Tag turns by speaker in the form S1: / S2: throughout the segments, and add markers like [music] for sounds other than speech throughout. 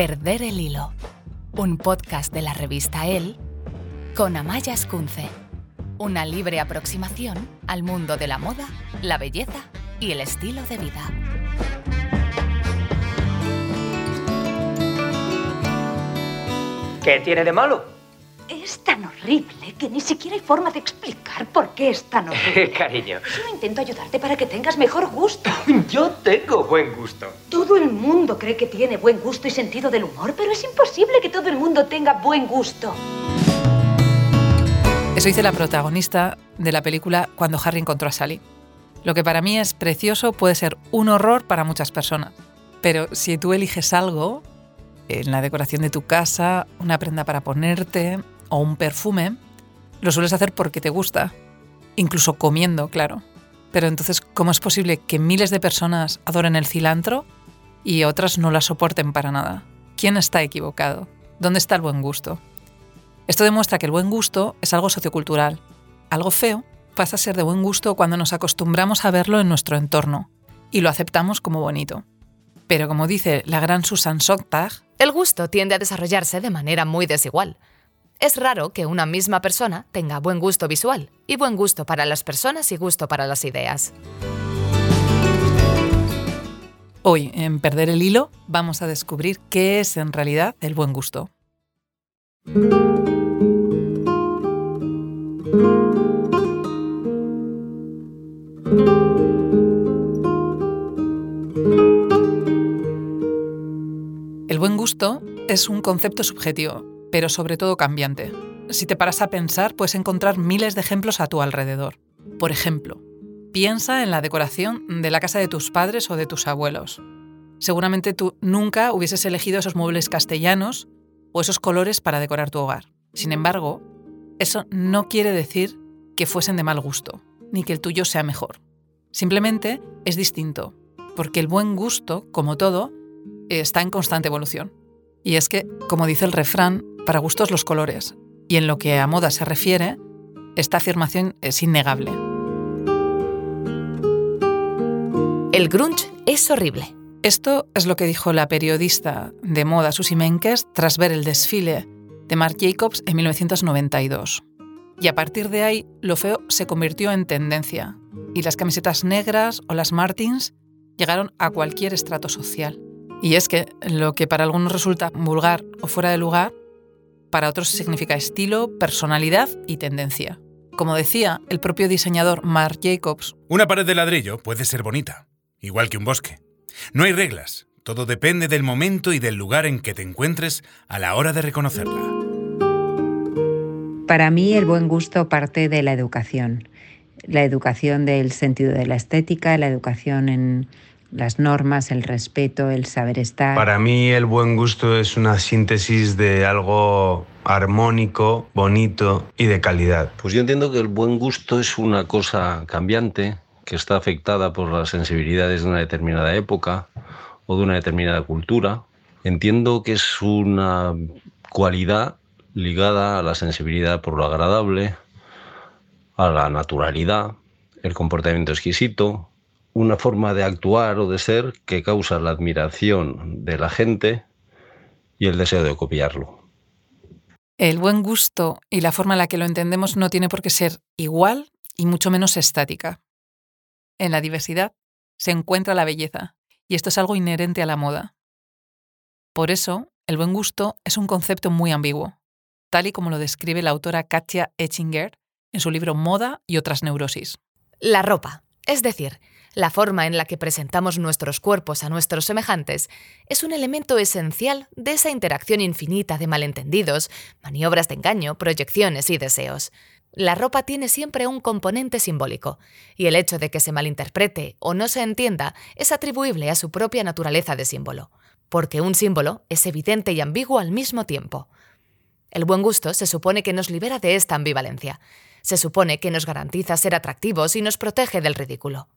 S1: Perder el hilo. Un podcast de la revista El con Amaya Escunce. Una libre aproximación al mundo de la moda, la belleza y el estilo de vida.
S2: ¿Qué tiene de malo?
S3: Es tan horrible que ni siquiera hay forma de explicar por qué es tan horrible. [laughs]
S2: Cariño,
S3: Solo intento ayudarte para que tengas mejor gusto. [laughs]
S2: yo tengo buen gusto.
S3: Todo el mundo cree que tiene buen gusto y sentido del humor, pero es imposible que todo el mundo tenga buen gusto.
S4: Eso dice la protagonista de la película Cuando Harry encontró a Sally. Lo que para mí es precioso puede ser un horror para muchas personas. Pero si tú eliges algo, en la decoración de tu casa, una prenda para ponerte o un perfume, lo sueles hacer porque te gusta. Incluso comiendo, claro. Pero entonces, ¿cómo es posible que miles de personas adoren el cilantro y otras no la soporten para nada? ¿Quién está equivocado? ¿Dónde está el buen gusto? Esto demuestra que el buen gusto es algo sociocultural. Algo feo pasa a ser de buen gusto cuando nos acostumbramos a verlo en nuestro entorno y lo aceptamos como bonito. Pero como dice la gran Susan Sontag,
S1: El gusto tiende a desarrollarse de manera muy desigual. Es raro que una misma persona tenga buen gusto visual y buen gusto para las personas y gusto para las ideas.
S4: hoy en Perder el Hilo vamos a descubrir qué es en realidad el buen gusto. El buen gusto es un concepto subjetivo, pero sobre todo cambiante. Si te paras a pensar, puedes encontrar miles de ejemplos a tu alrededor. Por ejemplo, piensa en la decoración de la casa de tus padres o de tus abuelos. Seguramente tú nunca hubieses elegido esos muebles castellanos o esos colores para decorar tu hogar. Sin embargo, eso no quiere decir que fuesen de mal gusto, ni que el tuyo sea mejor. Simplemente es distinto, porque el buen gusto, como todo, está en constante evolución. Y es que, como dice el refrán, para gustos los colores. Y en lo que a moda se refiere, esta afirmación es innegable.
S1: El grunge es horrible.
S4: Esto es lo que dijo la periodista de moda Susie Menkes tras ver el desfile de Marc Jacobs en 1992. Y a partir de ahí, lo feo se convirtió en tendencia, y las camisetas negras o las Martins llegaron a cualquier estrato social. Y es que lo que para algunos resulta vulgar o fuera de lugar, para otros significa estilo, personalidad y tendencia. Como decía el propio diseñador Marc Jacobs,
S5: Una pared de ladrillo puede ser bonita, igual que un bosque. No hay reglas, todo depende del momento y del lugar en que te encuentres a la hora de reconocerla.
S6: Para mí el buen gusto parte de la educación. La educación del sentido de la estética, la educación en las normas, el respeto, el saber estar.
S7: Para mí el buen gusto es una síntesis de algo armónico, bonito y de calidad.
S8: Pues yo entiendo que el buen gusto es una cosa cambiante, que está afectada por las sensibilidades de una determinada época o de una determinada cultura. Entiendo que es una cualidad ligada a la sensibilidad por lo agradable, a la naturalidad, el comportamiento exquisito, una forma de actuar o de ser que causa la admiración de la gente y el deseo de copiarlo.
S4: el buen gusto y la forma en la que lo entendemos no tiene por qué ser igual y mucho menos estática. En la diversidad se encuentra la belleza, y esto es algo inherente a la moda. Por eso, el buen gusto es un concepto muy ambiguo, tal y como lo describe la autora Katja Etchinger en su libro Moda y otras neurosis.
S1: La ropa, es decir, la forma en la que presentamos nuestros cuerpos a nuestros semejantes, es un elemento esencial de esa interacción infinita de malentendidos, maniobras de engaño, proyecciones y deseos. La ropa tiene siempre un componente simbólico, y el hecho de que se malinterprete o no se entienda es atribuible a su propia naturaleza de símbolo, porque un símbolo es evidente y ambiguo al mismo tiempo. El buen gusto se supone que nos libera de esta ambivalencia, se supone que nos garantiza ser atractivos y nos protege del ridículo.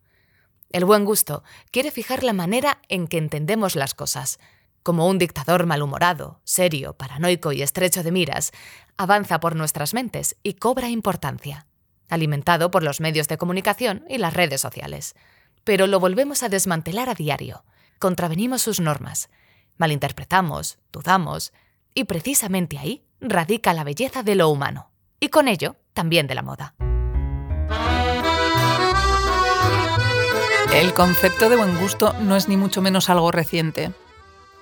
S1: El buen gusto quiere fijar la manera en que entendemos las cosas. Como un dictador malhumorado, serio, paranoico y estrecho de miras, avanza por nuestras mentes y cobra importancia, alimentado por los medios de comunicación y las redes sociales. Pero lo volvemos a desmantelar a diario, contravenimos sus normas, malinterpretamos, dudamos, y precisamente ahí radica la belleza de lo humano, y con ello también de la moda.
S4: El concepto de buen gusto no es ni mucho menos algo reciente.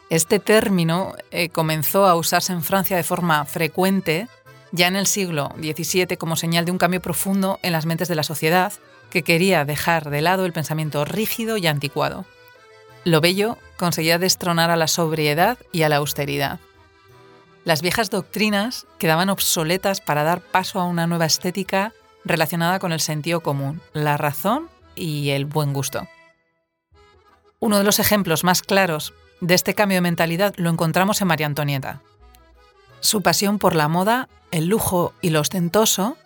S4: Este término eh, comenzó a usarse en Francia de forma frecuente ya en el siglo XVII como señal de un cambio profundo en las mentes de la sociedad que quería dejar de lado el pensamiento rígido y anticuado. Lo bello conseguía destronar a la sobriedad y a la austeridad. Las viejas doctrinas quedaban obsoletas para dar paso a una nueva estética relacionada con el sentido común, la razón y el buen gusto. Uno de los ejemplos más claros de este cambio de mentalidad lo encontramos en María Antonieta. Su pasión por la moda, el lujo y lo ostentoso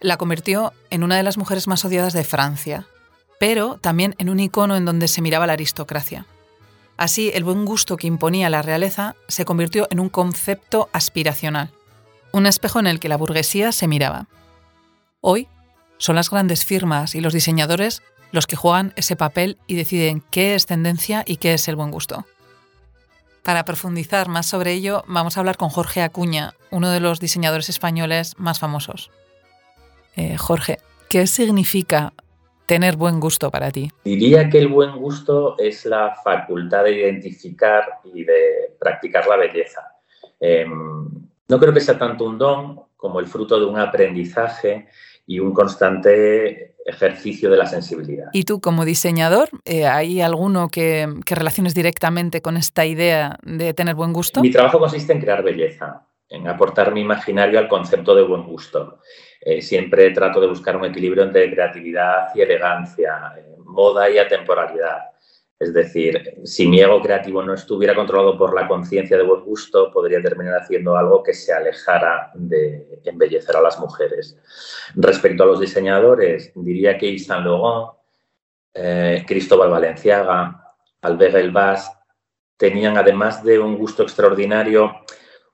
S4: la convirtió en una de las mujeres más odiadas de Francia, pero también en un icono en donde se miraba la aristocracia. Así, el buen gusto que imponía la realeza se convirtió en un concepto aspiracional, un espejo en el que la burguesía se miraba. Hoy, son las grandes firmas y los diseñadores los que juegan ese papel y deciden qué es tendencia y qué es el buen gusto. Para profundizar más sobre ello, vamos a hablar con Jorge Acuña, uno de los diseñadores españoles más famosos. Eh, Jorge, ¿qué significa tener buen gusto para ti?
S9: Diría que el buen gusto es la facultad de identificar y de practicar la belleza. Em, no creo que sea tanto un don como el fruto de un aprendizaje y un constante ejercicio de la sensibilidad.
S4: ¿Y tú como diseñador, eh, hay alguno que, relaciones directamente con esta idea de tener buen gusto?
S9: Mi trabajo consiste en crear belleza, en aportar mi imaginario al concepto de buen gusto. Eh, siempre trato de buscar un equilibrio entre creatividad y elegancia, eh, moda y atemporalidad. Es decir, si mi ego creativo no estuviera controlado por la conciencia de buen gusto, podría terminar haciendo algo que se alejara de embellecer a las mujeres. Respecto a los diseñadores, diría que Yves Saint Laurent, eh, Cristóbal Valenciaga, Albert Elbaz tenían, además de un gusto extraordinario,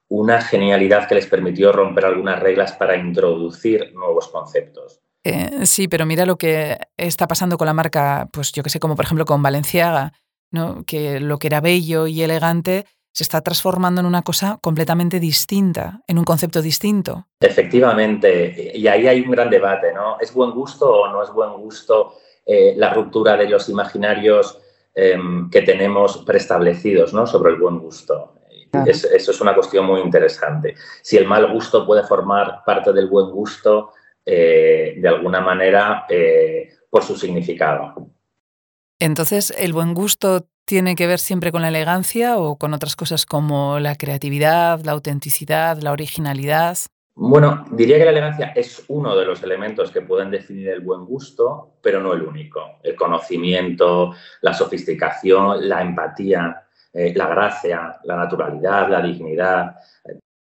S9: una genialidad que les permitió romper algunas reglas para introducir nuevos conceptos.
S4: Eh, sí, pero mira lo que está pasando con la marca, pues yo que sé, como por ejemplo con Valenciaga, ¿no? que lo que era bello y elegante se está transformando en una cosa completamente distinta, en un concepto distinto.
S9: Efectivamente, y ahí hay un gran debate, ¿no? ¿Es buen gusto o no es buen gusto eh, la ruptura de los imaginarios em, que tenemos preestablecidos ¿no? sobre el buen gusto? eso es una cuestión muy interesante. Si el mal gusto puede formar parte del buen gusto, eh, de alguna manera eh, por su significado.
S4: Entonces, ¿el buen gusto tiene que ver siempre con la elegancia o con otras cosas como la creatividad, la autenticidad, la originalidad?
S9: Bueno, diría que la elegancia es uno de los elementos que pueden definir el buen gusto, pero no el único. El conocimiento, la sofisticación, la empatía, eh, la gracia, la naturalidad, la dignidad,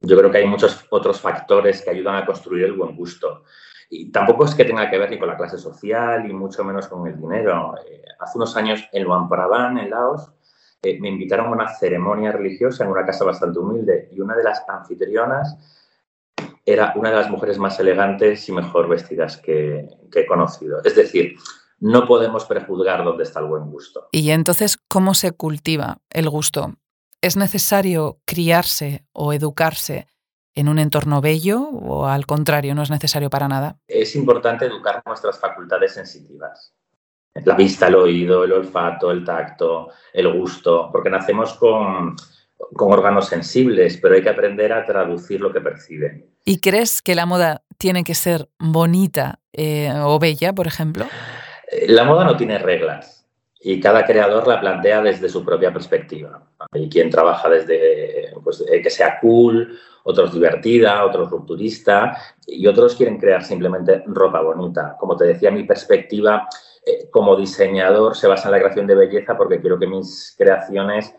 S9: yo creo que hay muchos otros factores que ayudan a construir el buen gusto. Y tampoco es que tenga que ver ni con la clase social y mucho menos con el dinero. Eh, hace unos años en Luang Prabang, en Laos, eh, me invitaron a una ceremonia religiosa en una casa bastante humilde y una de las anfitrionas era una de las mujeres más elegantes y mejor vestidas que, que he conocido. Es decir, no podemos prejuzgar dónde está el buen gusto.
S4: Y entonces, ¿cómo se cultiva el gusto? ¿Es necesario criarse o educarse en un entorno bello o al contrario, no es necesario para nada?
S9: Es importante educar nuestras facultades sensitivas. La vista, el oído, el olfato, el tacto, el gusto, porque nacemos con, con órganos sensibles, pero hay que aprender a traducir lo que perciben.
S4: ¿Y crees que la moda tiene que ser bonita eh, o bella, por ejemplo?
S9: La moda no tiene reglas y cada creador la plantea desde su propia perspectiva. Hay quien trabaja desde pues, eh, que sea cool, otros divertida, otros rupturista y otros quieren crear simplemente ropa bonita. Como te decía, mi perspectiva eh, como diseñador se basa en la creación de belleza porque quiero que mis creaciones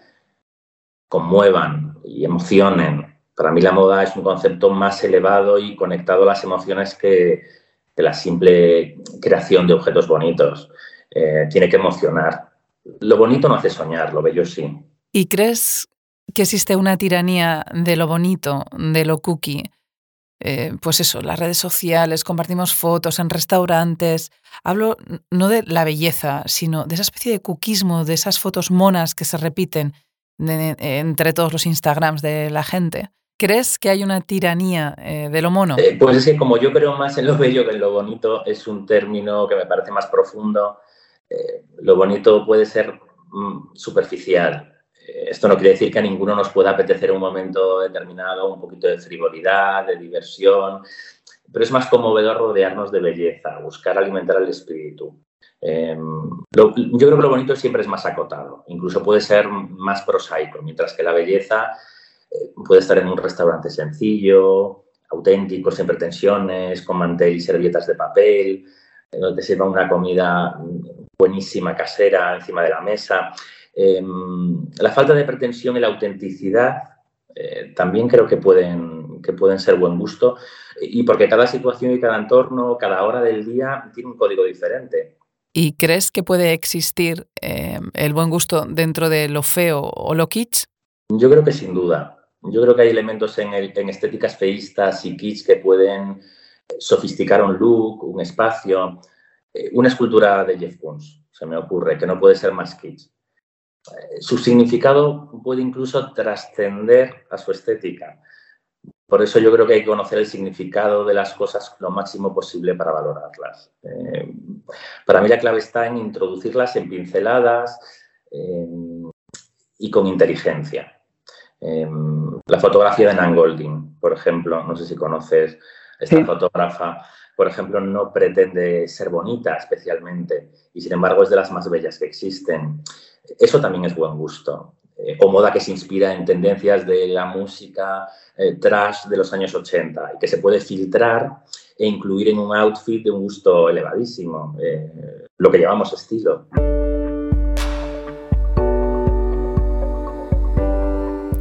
S9: conmuevan y emocionen. Para mí la moda es un concepto más elevado y conectado a las emociones que, que la simple creación de objetos bonitos. Eh, tiene que emocionar. Lo bonito no hace soñar, lo bello sí.
S4: ¿Y crees que existe una tiranía de lo bonito, de lo cookie? Eh, pues eso, las redes sociales, compartimos fotos en restaurantes. Hablo no de la belleza, sino de esa especie de cookismo, de esas fotos monas que se repiten entre todos los Instagrams de la gente. ¿Crees que hay una tiranía eh, de lo mono?
S9: Eh, pues es que como yo creo más en lo bello que en lo bonito, es un término que me parece más profundo. Lo bonito puede ser mm, superficial. Esto no quiere decir que a ninguno nos pueda apetecer un momento determinado un poquito de frivolidad, de diversión, pero es más conmovedor rodearnos de belleza, buscar alimentar el espíritu. Em, yo creo que lo bonito siempre es más acotado, incluso puede ser más prosaico, mientras que la belleza eh, puede estar en un restaurante sencillo, auténtico, sin pretensiones, con mantel y servietas de papel, donde se sirva una comida buenísima, casera, encima de la mesa. Em, la falta de pretensión y la autenticidad eh, también creo que pueden, que pueden ser buen gusto y porque cada situación y cada entorno, cada hora del día tiene un código diferente.
S4: ¿Y crees que puede existir eh, el buen gusto dentro de lo feo o lo kitsch?
S9: Yo creo que sin duda. Yo creo que hay elementos en, estéticas feístas y kitsch que pueden sofisticar un look, un espacio. Eh, una escultura de Jeff Koons, se me ocurre, que no puede ser más kitsch. Su significado puede incluso trascender a su estética. Por eso yo creo que hay que conocer el significado de las cosas lo máximo posible para valorarlas. Eh, para mí la clave está en introducirlas en pinceladas y con inteligencia. Em, la fotografía de Nan Golding, por ejemplo, no sé si conoces esta fotógrafa, por ejemplo, no pretende ser bonita especialmente y sin embargo es de las más bellas que existen. Eso también es buen gusto. Eh, o moda que se inspira en tendencias de la música eh, trash de los años 80 y que se puede filtrar e incluir en un outfit de un gusto elevadísimo, eh, lo que llamamos estilo.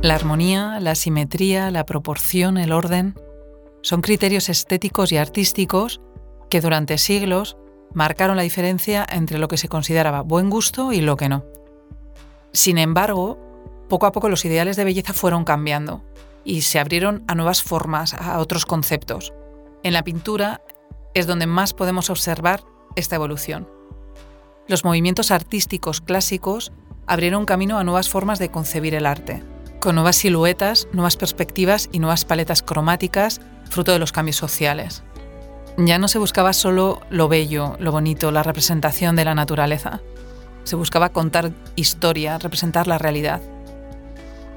S4: La armonía, la simetría, la proporción, el orden son criterios estéticos y artísticos que durante siglos marcaron la diferencia entre lo que se consideraba buen gusto y lo que no. Sin embargo, poco a poco los ideales de belleza fueron cambiando y se abrieron a nuevas formas, a otros conceptos. En la pintura es donde más podemos observar esta evolución. Los movimientos artísticos clásicos abrieron camino a nuevas formas de concebir el arte con nuevas siluetas, nuevas perspectivas y nuevas paletas cromáticas, fruto de los cambios sociales. Ya no se buscaba solo lo bello, lo bonito, la representación de la naturaleza. Se buscaba contar historia, representar la realidad.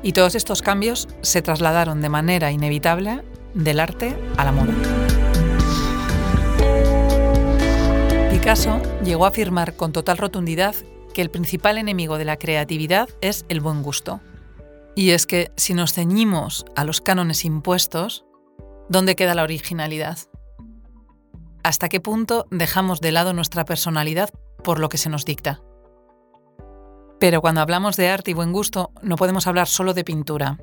S4: Y todos estos cambios se trasladaron de manera inevitable del arte a la moda. Picasso llegó a afirmar con total rotundidad que el principal enemigo de la creatividad es el buen gusto. Y es que si nos ceñimos a los cánones impuestos, ¿dónde queda la originalidad? ¿Hasta qué punto dejamos de lado nuestra personalidad por lo que se nos dicta? Pero cuando hablamos de arte y buen gusto, no podemos hablar solo de pintura.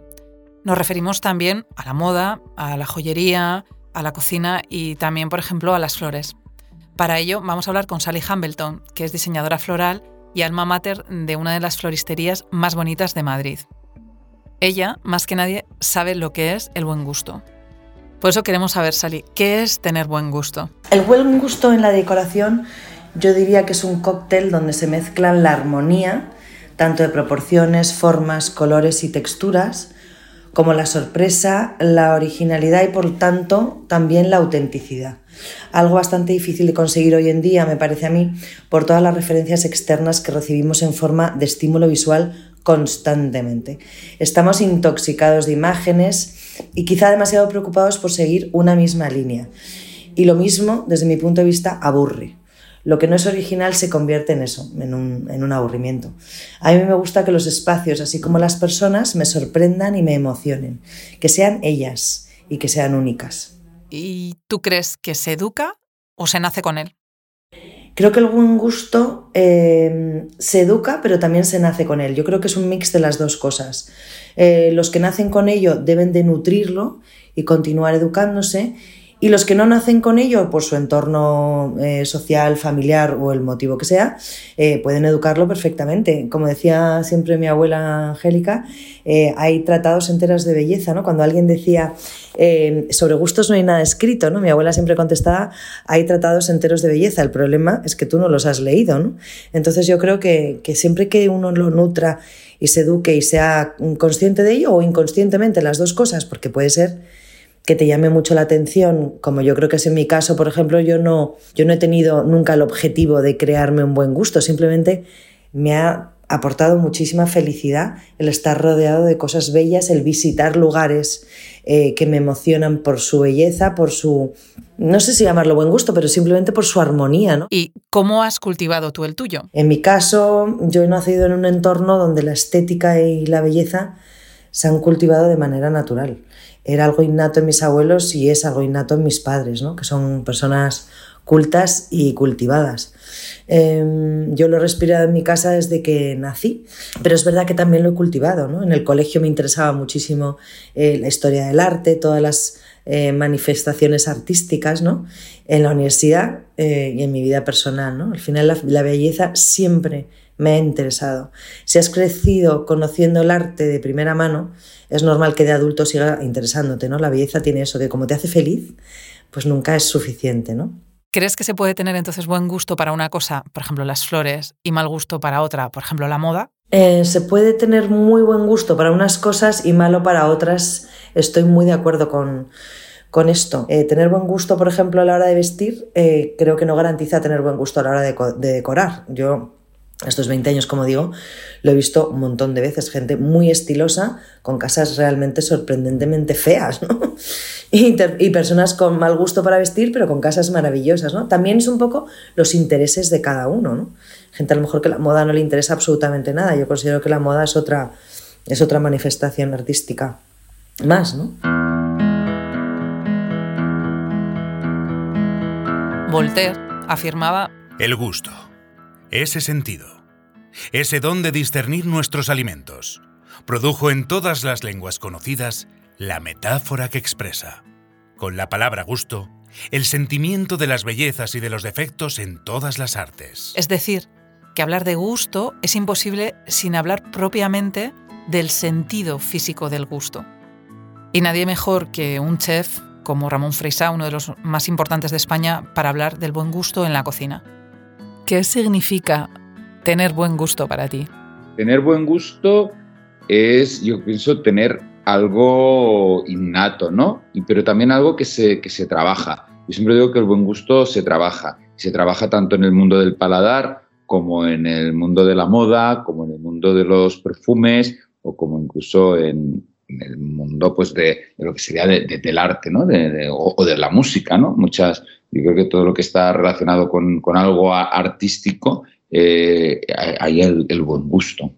S4: Nos referimos también a la moda, a la joyería, a la cocina y también, por ejemplo, a las flores. Para ello, vamos a hablar con Sally Hambleton, que es diseñadora floral y alma mater de una de las floristerías más bonitas de Madrid. Ella, más que nadie, sabe lo que es el buen gusto. Por eso queremos saber, Sally, ¿qué es tener buen gusto?
S10: El buen gusto en la decoración yo diría que es un cóctel donde se mezclan la armonía, tanto de proporciones, formas, colores y texturas, como la sorpresa, la originalidad y por tanto también la autenticidad. Algo bastante difícil de conseguir hoy en día, me parece a mí, por todas las referencias externas que recibimos en forma de estímulo visual constantemente. Estamos intoxicados de imágenes y quizá demasiado preocupados por seguir una misma línea. Y lo mismo, desde mi punto de vista, aburre. Lo que no es original se convierte en eso, en un, en un aburrimiento. A mí me gusta que los espacios, así como las personas, me sorprendan y me emocionen, que sean ellas y que sean únicas.
S4: ¿Y tú crees que se educa o se nace con él?
S10: Creo que el buen gusto eh, se educa, pero también se nace con él. Yo creo que es un mix de las dos cosas. Eh, los que nacen con ello deben de nutrirlo y continuar educándose Y los que no nacen con ello, por su entorno eh, social, familiar o el motivo que sea, pueden educarlo perfectamente. Como decía siempre mi abuela Angélica, hay tratados enteros de belleza, ¿no? Cuando alguien decía sobre gustos no hay nada escrito, ¿no? Mi abuela siempre contestaba, hay tratados enteros de belleza. El problema es que tú no los has leído, ¿no? Entonces yo creo que, que siempre que uno lo nutra y se eduque y sea consciente de ello o inconscientemente las dos cosas, porque puede ser que te llame mucho la atención, como yo creo que es en mi caso, por ejemplo, yo no, yo no he tenido nunca el objetivo de crearme un buen gusto, simplemente me ha aportado muchísima felicidad el estar rodeado de cosas bellas, el visitar lugares eh, que me emocionan por su belleza, por su, no sé si llamarlo buen gusto, pero simplemente por su armonía. ¿no?
S4: ¿Y cómo has cultivado tú el tuyo?
S10: En mi caso, yo he nacido en un entorno donde la estética y la belleza se han cultivado de manera natural era algo innato en mis abuelos y es algo innato en mis padres, ¿no? que son personas cultas y cultivadas. Em, yo lo he respirado en mi casa desde que nací, pero es verdad que también lo he cultivado. ¿no? En el colegio me interesaba muchísimo eh, la historia del arte, todas las eh, manifestaciones artísticas, ¿no? en la universidad eh, y en mi vida personal. ¿no? Al final la, belleza siempre me ha interesado. Si has crecido conociendo el arte de primera mano, es normal que de adulto siga interesándote, ¿no? La belleza tiene eso, que como te hace feliz, pues nunca es suficiente, ¿no?
S4: ¿Crees que se puede tener entonces buen gusto para una cosa, por ejemplo las flores, y mal gusto para otra, por ejemplo la moda?
S10: Eh, se puede tener muy buen gusto para unas cosas y malo para otras. Estoy muy de acuerdo con, con esto. Eh, tener buen gusto, por ejemplo, a la hora de vestir, eh, creo que no garantiza tener buen gusto a la hora de, de decorar. Yo estos 20 años, como digo, lo he visto un montón de veces, gente muy estilosa, con casas realmente sorprendentemente feas, ¿no? [laughs] Y, personas con mal gusto para vestir, pero con casas maravillosas, ¿no? También es un poco los intereses de cada uno, ¿no? Gente a lo mejor que la moda no le interesa absolutamente nada. Yo considero que la moda es otra, es otra manifestación artística más, ¿no?
S4: Voltaire afirmaba...
S5: El gusto ese sentido, ese don de discernir nuestros alimentos, produjo en todas las lenguas conocidas la metáfora que expresa, con la palabra gusto, el sentimiento de las bellezas y de los defectos en todas las artes.
S4: Es decir, que hablar de gusto es imposible sin hablar propiamente del sentido físico del gusto. Y nadie mejor que un chef como Ramón Freisá, uno de los más importantes de España, para hablar del buen gusto en la cocina. ¿Qué significa tener buen gusto para ti?
S11: Tener buen gusto es, yo pienso, tener algo innato, ¿no? Pero también algo que se, que se trabaja. Yo siempre digo que el buen gusto se trabaja. Se trabaja tanto en el mundo del paladar como en el mundo de la moda, como en el mundo de los perfumes o como incluso en, el mundo pues de, lo que sería del arte ¿no? o, de la música. ¿no? Muchas, yo creo que todo lo que está relacionado con, algo artístico, eh, hay el, buen gusto.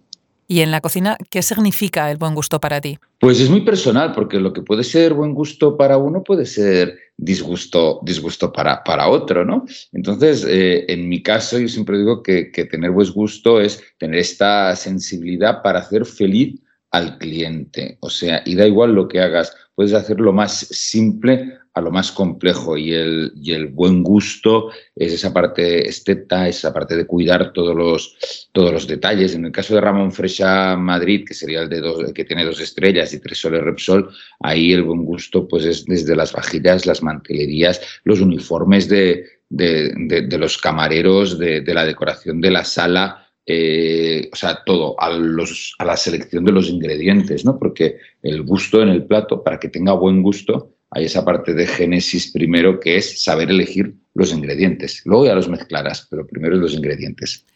S4: ¿Y en la cocina qué significa el buen gusto para ti?
S11: Pues es muy personal, porque lo que puede ser buen gusto para uno puede ser disgusto, disgusto para, para otro, ¿no? Entonces, eh, en mi caso, yo siempre digo que, que tener buen gusto es tener esta sensibilidad para hacer feliz al cliente. O sea, y da igual lo que hagas, puedes hacer lo más simple a lo más complejo y el, y el buen gusto es esa parte esteta, esa parte de cuidar todos los, todos los detalles. En el caso de Ramón Frecha Madrid, que sería el de dos, que tiene dos estrellas y tres soles Repsol, ahí el buen gusto pues es desde las vajillas, las mantelerías, los uniformes de, de, los camareros, de, la decoración de la sala, eh, o sea, todo, a, los, a la selección de los ingredientes, ¿no? Porque el gusto en el plato, para que tenga buen gusto, hay esa parte de génesis primero que es saber elegir los ingredientes. Luego ya los mezclarás, pero primero los ingredientes.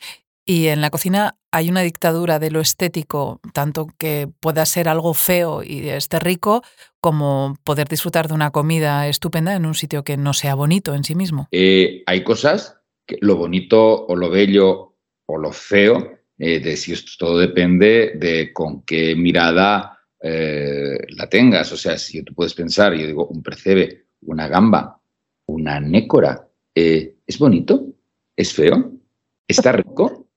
S4: Y en la cocina hay una dictadura de lo estético, tanto que pueda ser algo feo y esté rico, como poder disfrutar de una comida estupenda en un sitio que no sea bonito en sí mismo.
S11: Eh, hay cosas que lo bonito o lo bello o lo feo, eh, de si esto todo depende de con qué mirada eh, la tengas. O sea, si tú puedes pensar, yo digo, un percebe, una gamba, una nécora, eh, ¿es bonito? ¿Es feo? ¿Está rico?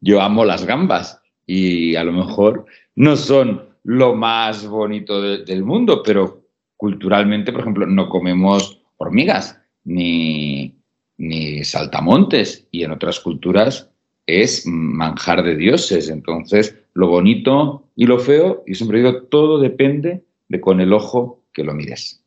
S11: yo amo las gambas y a lo mejor no son lo más bonito del mundo, pero culturalmente, por ejemplo, no comemos hormigas ni, ni saltamontes y en otras culturas es manjar de dioses. Entonces, lo bonito y lo feo, y siempre digo, todo depende de con el ojo que lo mires.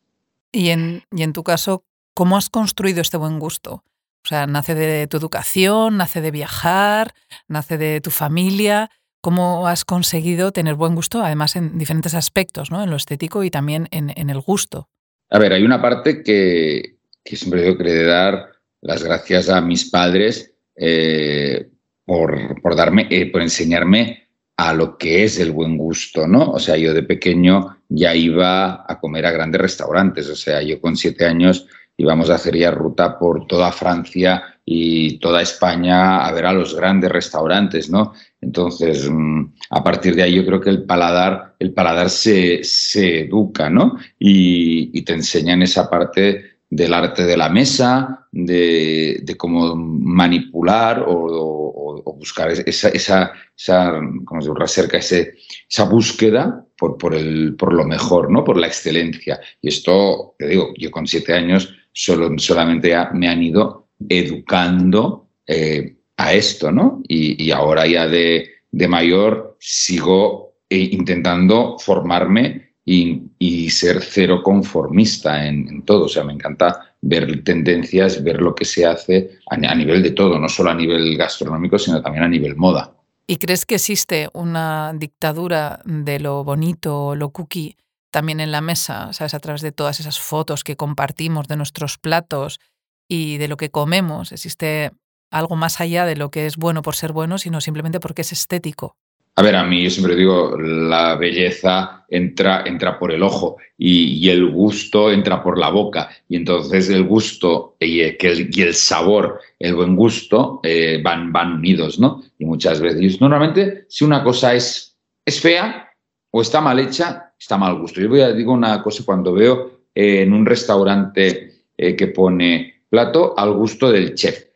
S4: Y en, y en tu caso, ¿cómo has construido este buen gusto? O sea, nace de tu educación, nace de viajar, nace de tu familia. ¿Cómo has conseguido tener buen gusto, además en diferentes aspectos, ¿no? en lo estético y también en, el gusto?
S11: A ver, hay una parte que, que siempre digo que le de dar las gracias a mis padres eh, por, por, darme, eh, por enseñarme a lo que es el buen gusto, ¿no? O sea, yo de pequeño ya iba a comer a grandes restaurantes, o sea, yo con siete años íbamos a hacer ya ruta por toda Francia y toda España a ver a los grandes restaurantes, ¿no? Entonces, mm, a partir de ahí yo creo que el paladar, el paladar se, se educa, ¿no? Y, y te enseñan esa parte del arte de la mesa, de, cómo manipular o, buscar esa, esa, esa, ¿cómo se esa búsqueda por, por, el, por lo mejor, ¿no? por la excelencia. Y esto, te digo, yo con siete años solo, solamente me han ido educando eh, a esto, ¿no? Y, ahora ya de, de mayor sigo eh, intentando formarme y, ser cero conformista en, todo. O sea, me encanta ver tendencias, ver lo que se hace a, nivel de todo, no solo a nivel gastronómico, sino también a nivel moda.
S4: ¿Y crees que existe una dictadura de lo bonito, lo cookie, también en la mesa, ¿sabes? A través de todas esas fotos que compartimos de nuestros platos y de lo que comemos. ¿Existe algo más allá de lo que es bueno por ser bueno, sino simplemente porque es estético?
S11: A ver, a mí yo siempre digo, la belleza entra, entra por el ojo y, el gusto entra por la boca. Y entonces el gusto y el, sabor, el buen gusto, eh, van, van unidos, ¿no? Y muchas veces, normalmente, si una cosa es, es fea o está mal hecha, está mal gusto. Yo digo una cosa cuando veo eh, en un restaurante eh, que pone plato al gusto del chef.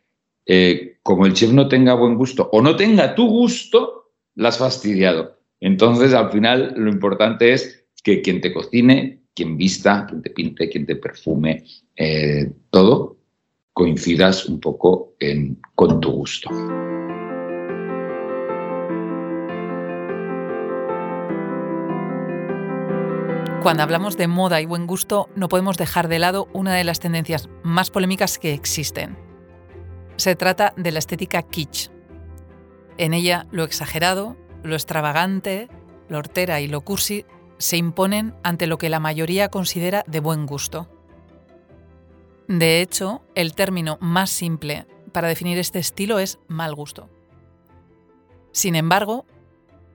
S11: como el chef no tenga buen gusto o no tenga tu gusto, la has fastidiado. Entonces, al final, lo importante es que quien te cocine, quien vista, quien te pinte, quien te perfume, eh, todo, coincidas un poco en, con tu gusto.
S4: Cuando hablamos de moda y buen gusto, no podemos dejar de lado una de las tendencias más polémicas que existen. Se trata de la estética kitsch, en ella lo exagerado, lo extravagante, lo hortera y lo cursi se imponen ante lo que la mayoría considera de buen gusto. De hecho, el término más simple para definir este estilo es mal gusto. Sin embargo,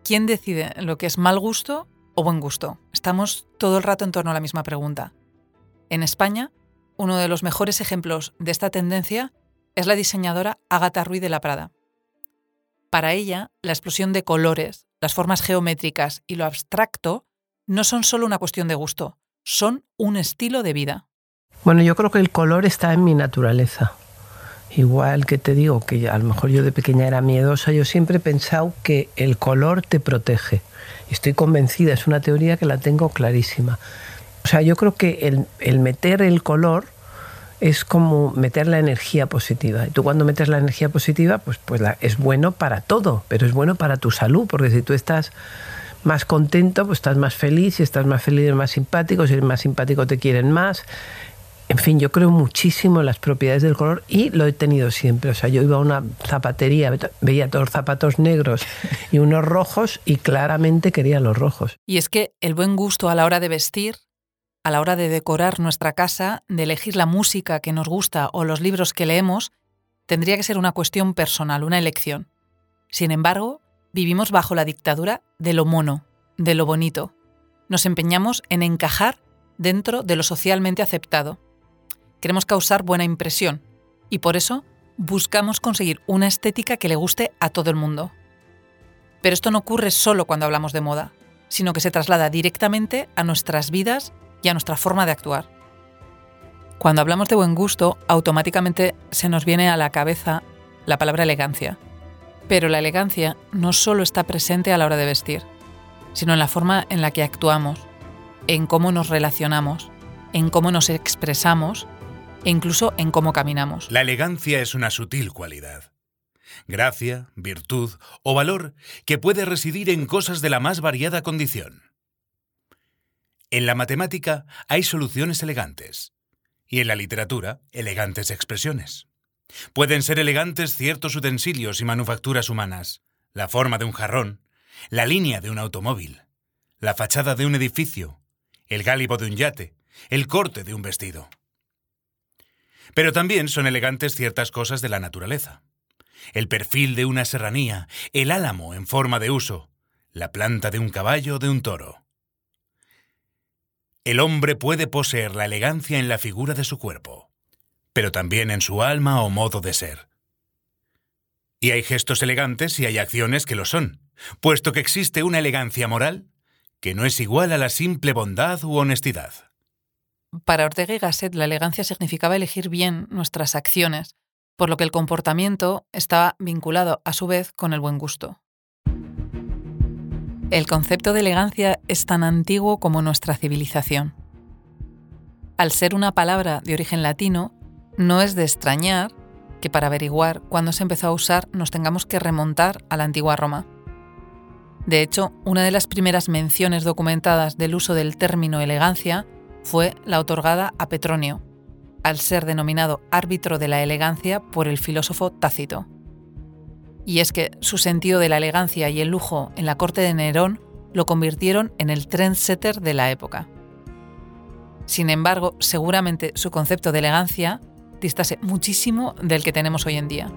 S4: ¿quién decide lo que es mal gusto o buen gusto? Estamos todo el rato en torno a la misma pregunta. En España, uno de los mejores ejemplos de esta tendencia es la diseñadora Agatha Ruiz de la Prada. Para ella, la explosión de colores, las formas geométricas y lo abstracto no son solo una cuestión de gusto, son un estilo de vida.
S12: Bueno, yo creo que el color está en mi naturaleza. Igual que te digo que a lo mejor yo de pequeña era miedosa, yo siempre he pensado que el color te protege. Estoy convencida, es una teoría que la tengo clarísima. O sea, yo creo que el, el meter el color es como meter la energía positiva. Y tú cuando metes la energía positiva, pues, pues es bueno para todo, pero es bueno para tu salud, porque si tú estás más contento, pues estás más feliz, si estás más feliz eres más simpático, si eres más simpático te quieren más. En fin, yo creo muchísimo en las propiedades del color y lo he tenido siempre. O sea, yo iba a una zapatería, veía todos zapatos negros y unos rojos y claramente quería los rojos.
S4: Y es que el buen gusto a la hora de vestir a la hora de decorar nuestra casa, de elegir la música que nos gusta o los libros que leemos, tendría que ser una cuestión personal, una elección. Sin embargo, vivimos bajo la dictadura de lo mono, de lo bonito. Nos empeñamos en encajar dentro de lo socialmente aceptado. Queremos causar buena impresión y por eso buscamos conseguir una estética que le guste a todo el mundo. Pero esto no ocurre solo cuando hablamos de moda, sino que se traslada directamente a nuestras vidas y nuestra forma de actuar. Cuando hablamos de buen gusto, automáticamente se nos viene a la cabeza la palabra elegancia. Pero la elegancia no solo está presente a la hora de vestir, sino en la forma en la que actuamos, en cómo nos relacionamos, en cómo nos expresamos e incluso en cómo caminamos.
S5: La elegancia es una sutil cualidad. Gracia, virtud o valor que puede residir en cosas de la más variada condición. En la matemática hay soluciones elegantes y en la literatura elegantes expresiones. Pueden ser elegantes ciertos utensilios y manufacturas humanas, la forma de un jarrón, la línea de un automóvil, la fachada de un edificio, el gálibo de un yate, el corte de un vestido. Pero también son elegantes ciertas cosas de la naturaleza. El perfil de una serranía, el álamo en forma de uso, la planta de un caballo o de un toro. El hombre puede poseer la elegancia en la figura de su cuerpo, pero también en su alma o modo de ser. Y hay gestos elegantes y hay acciones que lo son, puesto que existe una elegancia moral que no es igual a la simple bondad u honestidad.
S4: Para Ortega y Gasset, la elegancia significaba elegir bien nuestras acciones, por lo que el comportamiento estaba vinculado a su vez con el buen gusto. El concepto de elegancia es tan antiguo como nuestra civilización. Al ser una palabra de origen latino, no es de extrañar que para averiguar cuándo se empezó a usar nos tengamos que remontar a la antigua Roma. De hecho, una de las primeras menciones documentadas del uso del término elegancia fue la otorgada a Petronio, al ser denominado árbitro de la elegancia por el filósofo Tácito. Y es que su sentido de la elegancia y el lujo en la corte de Nerón lo convirtieron en el trendsetter de la época. Sin embargo, seguramente su concepto de elegancia distase muchísimo del que tenemos hoy en día.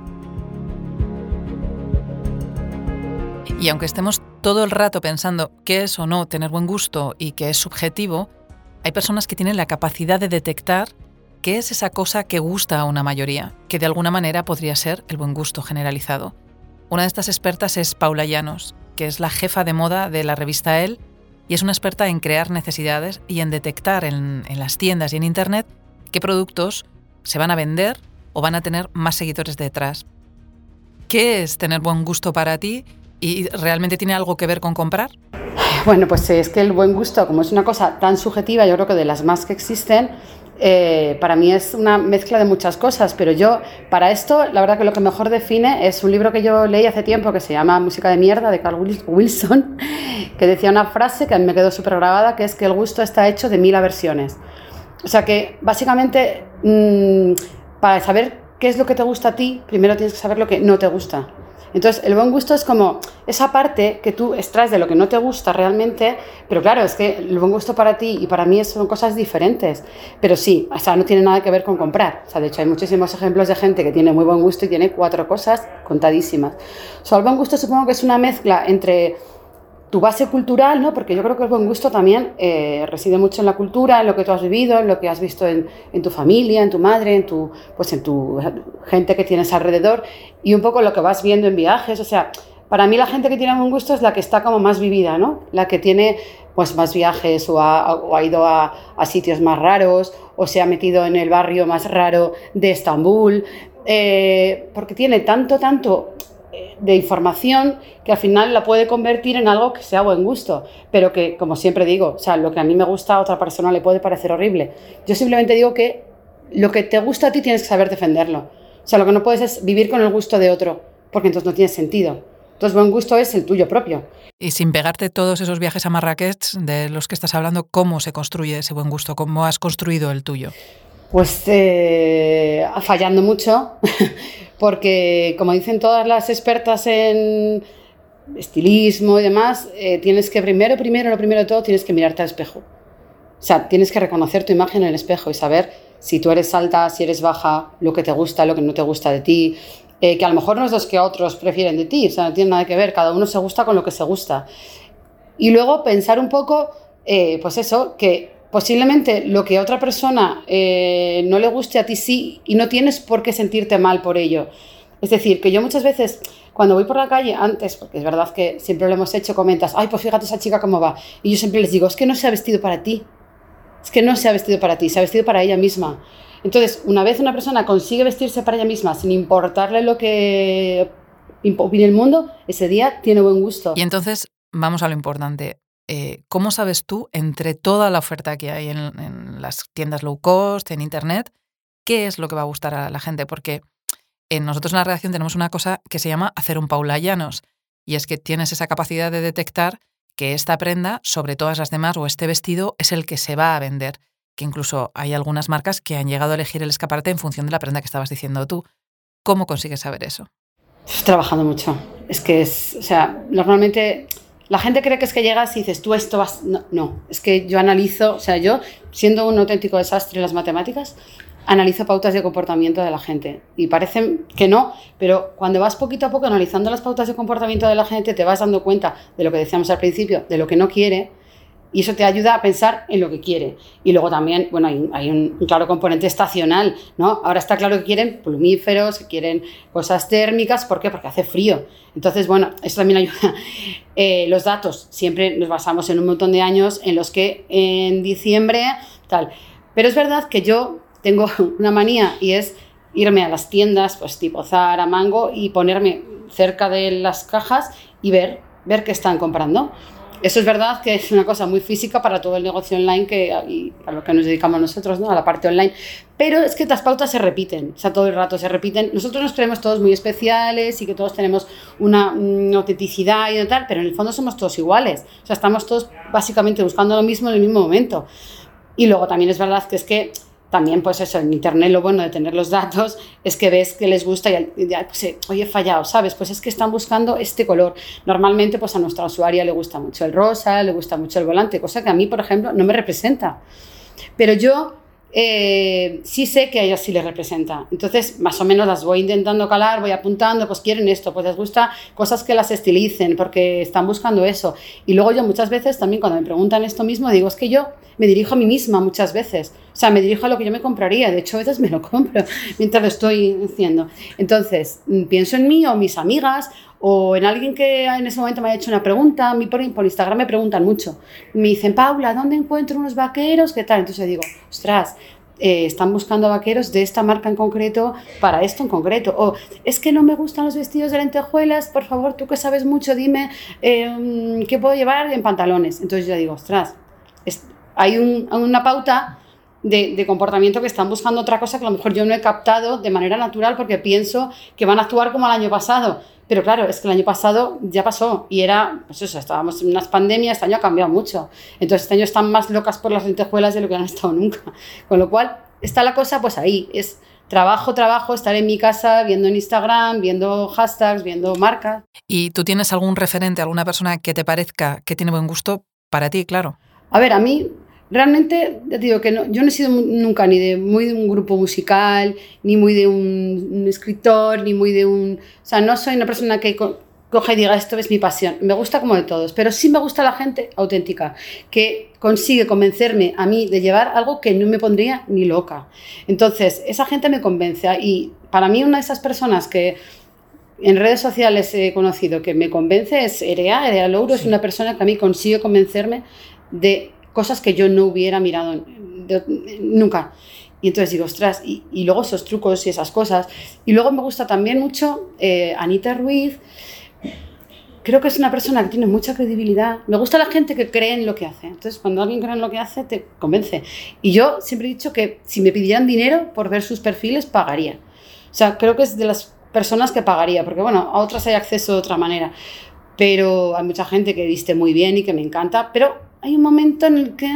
S4: Y aunque estemos todo el rato pensando qué es o no tener buen gusto y que es subjetivo, hay personas que tienen la capacidad de detectar qué es esa cosa que gusta a una mayoría, que de alguna manera podría ser el buen gusto generalizado. Una de estas expertas es Paula Llanos, que es la jefa de moda de la revista Elle y es una experta en crear necesidades y en detectar en, en las tiendas y en Internet qué productos se van a vender o van a tener más seguidores detrás. ¿Qué es tener buen gusto para ti y realmente tiene algo que ver con comprar?
S13: Bueno, pues es que el buen gusto, como es una cosa tan subjetiva, yo creo que de las más que existen, eh, para mí es una mezcla de muchas cosas, pero yo para esto la verdad que lo que mejor define es un libro que yo leí hace tiempo que se llama Música de mierda de Carl Wilson, [laughs] que decía una frase que me quedó súper grabada, que es que el gusto está hecho de mil aversiones. O sea que básicamente mmm, para saber qué es lo que te gusta a ti, primero tienes que saber lo que no te gusta. Entonces, el buen gusto es como esa parte que tú extraes de lo que no te gusta realmente, pero claro, es que el buen gusto para ti y para mí son cosas diferentes. Pero sí, o sea, no tiene nada que ver con comprar. O sea, de hecho, hay muchísimos ejemplos de gente que tiene muy buen gusto y tiene cuatro cosas contadísimas. O sea, el buen gusto supongo que es una mezcla entre tu base cultural, ¿no? porque yo creo que el buen gusto también eh, reside mucho en la cultura, en lo que tú has vivido, en lo que has visto en, tu familia, en tu madre, en tu, pues en tu gente que tienes alrededor y un poco lo que vas viendo en viajes. O sea, para mí la gente que tiene buen gusto es la que está como más vivida, ¿no? la que tiene pues más viajes o ha, ido a, a, sitios más raros o se ha metido en el barrio más raro de Estambul, eh, porque tiene tanto, tanto de información que al final la puede convertir en algo que sea buen gusto, pero que, como siempre digo, o sea, lo que a mí me gusta a otra persona le puede parecer horrible. Yo simplemente digo que lo que te gusta a ti tienes que saber defenderlo. O sea, lo que no puedes es vivir con el gusto de otro, porque entonces no tiene sentido. Entonces, buen gusto es el tuyo propio.
S4: Y sin pegarte todos esos viajes a Marrakech de los que estás hablando, ¿cómo se construye ese buen gusto? ¿Cómo has construido el tuyo?
S13: Pues eh, fallando mucho, [laughs] porque como dicen todas las expertas en estilismo y demás, eh, tienes que primero, primero, lo primero de todo, tienes que mirarte al espejo. O sea, tienes que reconocer tu imagen en el espejo y saber si tú eres alta, si eres baja, lo que te gusta, lo que no te gusta de ti, eh, que a lo mejor no es lo que otros prefieren de ti, o sea, no tiene nada que ver, cada uno se gusta con lo que se gusta. Y luego pensar un poco, eh, pues eso, que posiblemente lo que a otra persona eh, no le guste a ti sí y no tienes por qué sentirte mal por ello. Es decir, que yo muchas veces cuando voy por la calle, antes, porque es verdad que siempre lo hemos hecho, comentas, ay, pues fíjate esa chica cómo va. Y yo siempre les digo, es que no se ha vestido para ti. Es que no se ha vestido para ti, se ha vestido para ella misma. Entonces, una vez una persona consigue vestirse para ella misma sin importarle lo que opine el mundo, ese día tiene buen gusto.
S4: Y entonces, vamos a lo importante. Eh, ¿cómo sabes tú, entre toda la oferta que hay en, las tiendas low cost, en Internet, qué es lo que va a gustar a la gente? Porque en nosotros en la redacción tenemos una cosa que se llama hacer un Paula Llanos, y es que tienes esa capacidad de detectar que esta prenda, sobre todas las demás, o este vestido, es el que se va a vender. Que incluso hay algunas marcas que han llegado a elegir el escaparate en función de la prenda que estabas diciendo tú. ¿Cómo consigues saber eso?
S13: Trabajando mucho. Es que es, o sea, normalmente la gente cree que es que llegas y dices, tú esto vas... No, no, es que yo analizo, o sea, yo, siendo un auténtico desastre en las matemáticas, analizo pautas de comportamiento de la gente. Y parece que no, pero cuando vas poquito a poco analizando las pautas de comportamiento de la gente, te vas dando cuenta de lo que decíamos al principio, de lo que no quiere, y eso te ayuda a pensar en lo que quiere. Y luego también, bueno, hay, un, claro componente estacional, ¿no? Ahora está claro que quieren plumíferos, que quieren cosas térmicas, ¿por qué? Porque hace frío. Entonces, bueno, eso también [laughs] ayuda. Eh, los datos, siempre nos basamos en un montón de años en los que en diciembre, tal. Pero es verdad que yo tengo [laughs] una manía y es irme a las tiendas, pues tipo Zara, Mango, y ponerme cerca de las cajas y ver, ver qué están comprando. Eso es verdad que es una cosa muy física para todo el negocio online que, y a lo que nos dedicamos nosotros, ¿no? a la parte online. Pero es que las pautas se repiten, o sea, todo el rato se repiten. Nosotros nos creemos todos muy especiales y que todos tenemos una, una autenticidad y tal, pero en el fondo somos todos iguales. O sea, estamos todos básicamente buscando lo mismo en el mismo momento. Y luego también es verdad que es que también, pues eso, en Internet lo bueno de tener los datos es que ves que les gusta y, pues, eh, oye, he fallado, ¿sabes? Pues es que están buscando este color. Normalmente, pues a nuestra usuaria le gusta mucho el rosa, le gusta mucho el volante, cosa que a mí, por ejemplo, no me representa. Pero yo eh, sí sé que a ellas sí les representa. Entonces, más o menos las voy intentando calar, voy apuntando, pues quieren esto, pues les gusta cosas que las estilicen, porque están buscando eso. Y luego yo muchas veces también cuando me preguntan esto mismo, digo, es que yo me dirijo a mí misma muchas veces. O sea, me dirijo a lo que yo me compraría. De hecho, a veces me lo compro [laughs] mientras lo estoy haciendo. Entonces, mm, pienso en mí o mis amigas o en alguien que en ese momento me ha hecho una pregunta, a mí por, Instagram me preguntan mucho. Me dicen, Paula, ¿dónde encuentro unos vaqueros? ¿Qué tal? Entonces digo, ostras, eh, están buscando vaqueros de esta marca en concreto para esto en concreto. O es que no me gustan los vestidos de lentejuelas, por favor, tú que sabes mucho, dime eh, qué puedo llevar en pantalones. Entonces yo digo, ostras, hay una pauta de, de, comportamiento que están buscando otra cosa que a lo mejor yo no he captado de manera natural porque pienso que van a actuar como el año pasado. Pero claro, es que el año pasado ya pasó y era, pues eso, estábamos en unas pandemias, este año ha cambiado mucho. Entonces este año están más locas por las lentejuelas de lo que han estado [laughs] nunca. Con lo cual, está la cosa pues ahí, es trabajo, trabajo, estar en mi casa viendo en Instagram, viendo hashtags, viendo marcas.
S4: ¿Y tú tienes algún referente, alguna persona que te parezca que tiene buen gusto para ti, claro?
S13: A ver, a mí realmente, te digo que no, yo no he sido nunca ni de muy de un grupo musical, ni muy de un, escritor, ni muy de un... O sea, no soy una persona que coge y diga esto es mi pasión. Me gusta como de todos, pero sí me gusta la gente auténtica, que consigue convencerme a mí de llevar algo que no me pondría ni loca. Entonces, esa gente me convence y para mí una de esas personas que en redes sociales he conocido que me convence es Erea. Erea Louro es una persona que a mí consigue convencerme de cosas que yo no hubiera mirado nunca. Y entonces digo, ostras, y, luego esos trucos y esas cosas. Y luego me gusta también mucho eh, Anita Ruiz. Creo que es una persona que tiene mucha credibilidad. Me gusta la gente que cree en lo que hace. Entonces, cuando alguien cree en lo que hace, te convence. Y yo siempre he dicho que si me pidieran dinero por ver sus perfiles, pagaría. O sea, creo que es de las personas que pagaría, porque bueno, a otras hay acceso de otra manera. Pero hay mucha gente que viste muy bien y que me encanta, pero hay un momento en el que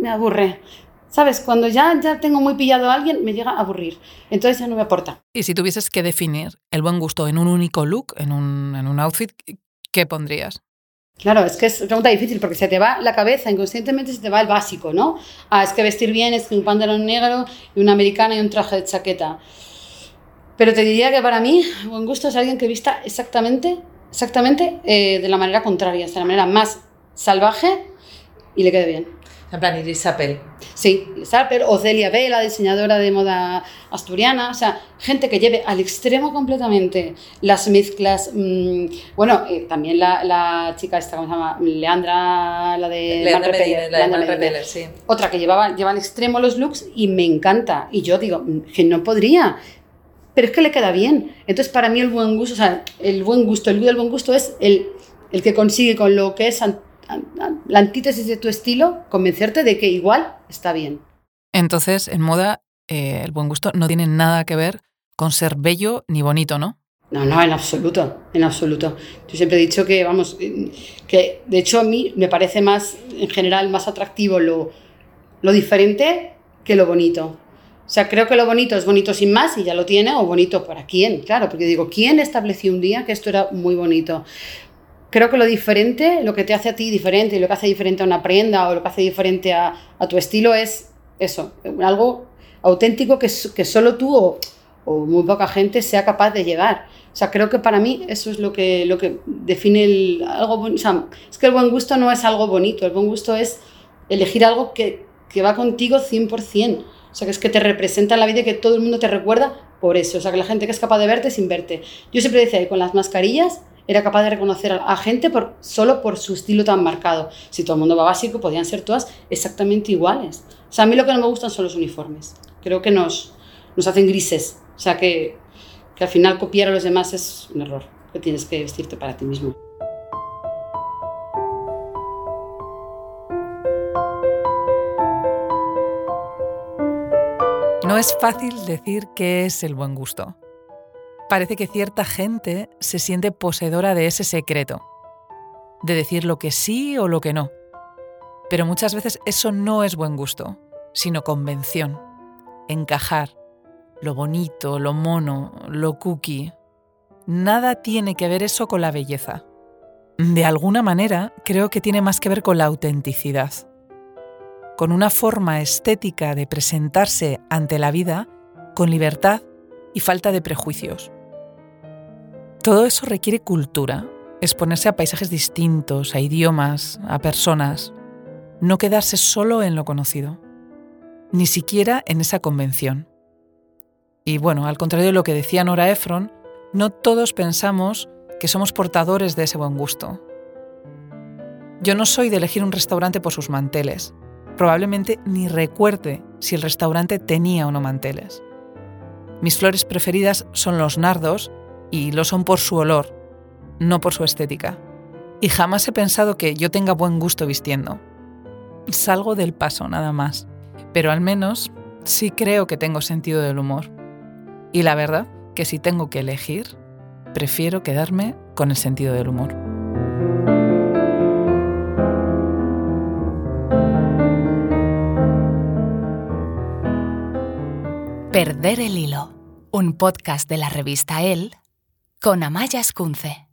S13: me aburre. ¿Sabes? Cuando ya, ya tengo muy pillado a alguien, me llega a aburrir. Entonces ya no me aporta.
S4: Y si tuvieses que definir el buen gusto en un único look, en un, en un outfit, ¿qué pondrías?
S13: Claro, es que es una pregunta difícil porque se te va la cabeza, inconscientemente se te va el básico, ¿no? Ah, es que vestir bien es que un pantalón negro y una americana y un traje de chaqueta. Pero te diría que para mí, buen gusto es alguien que vista exactamente, exactamente eh, de la manera contraria, de la manera más salvaje y le quede bien.
S14: En plan, Iris Apple.
S13: Sí, Iris Apple, o Celia Vela, diseñadora de moda asturiana, o sea, gente que lleve al extremo completamente las mezclas. Mmm, bueno, eh, también la, la, chica esta, ¿cómo se llama? Leandra, la de
S14: Leandra Repeller, la de sí.
S13: Otra que llevaba, lleva al extremo los looks y me encanta. Y yo digo, mm, que no podría, pero es que le queda bien. Entonces, para mí el buen gusto, o sea, el buen gusto, el buen gusto es el, el que consigue con lo que es la antítesis de tu estilo, convencerte de que igual está bien.
S4: Entonces, en moda, eh, el buen gusto no tiene nada que ver con ser bello ni bonito, ¿no?
S13: No, no, en absoluto, en absoluto. Yo siempre he dicho que, vamos, que de hecho a mí me parece más, en general, más atractivo lo, lo diferente que lo bonito. O sea, creo que lo bonito es bonito sin más y ya lo tiene, o bonito para quién, claro, porque digo, ¿quién estableció un día que esto era muy bonito? Creo que lo diferente, lo que te hace a ti diferente y lo que hace diferente a una prenda o lo que hace diferente a, a tu estilo es eso, algo auténtico que, que solo tú o, o muy poca gente sea capaz de llegar. O sea, creo que para mí eso es lo que, lo que define el, algo o sea, es que el buen gusto no es algo bonito, el buen gusto es elegir algo que, que va contigo 100%. O sea, que es que te representa en la vida y que todo el mundo te recuerda por eso. O sea, que la gente que es capaz de verte sin verte. Yo siempre decía con las mascarillas era capaz de reconocer a, gente por, solo por su estilo tan marcado. Si todo el mundo va básico, podían ser todas exactamente iguales. O sea, a mí lo que no me gustan son los uniformes. Creo que nos, nos hacen grises. O sea, que que al final copiar a los demás es un error, que tienes que vestirte para ti mismo.
S4: No es fácil decir qué es el buen gusto. Parece que cierta gente se siente poseedora de ese secreto, de decir lo que sí o lo que no. Pero muchas veces eso no es buen gusto, sino convención, encajar, lo bonito, lo mono, lo cookie. Nada tiene que ver eso con la belleza. De alguna manera, creo que tiene más que ver con la autenticidad, con una forma estética de presentarse ante la vida con libertad y falta de prejuicios. Todo eso requiere cultura, exponerse a paisajes distintos, a idiomas, a personas, no quedarse solo en lo conocido, ni siquiera en esa convención. Y bueno, al contrario de lo que decía Nora Ephron, no todos pensamos que somos portadores de ese buen gusto. Yo no soy de elegir un restaurante por sus manteles. Probablemente ni recuerde si el restaurante tenía o no manteles. Mis flores preferidas son los nardos y lo son por su olor, no por su estética. Y jamás he pensado que yo tenga buen gusto vistiendo. Salgo del paso nada más, pero al menos sí creo que tengo sentido del humor. Y la verdad que si tengo que elegir, prefiero quedarme con el sentido del humor.
S1: Perder el hilo, un podcast de la revista El con Amaya Escunce.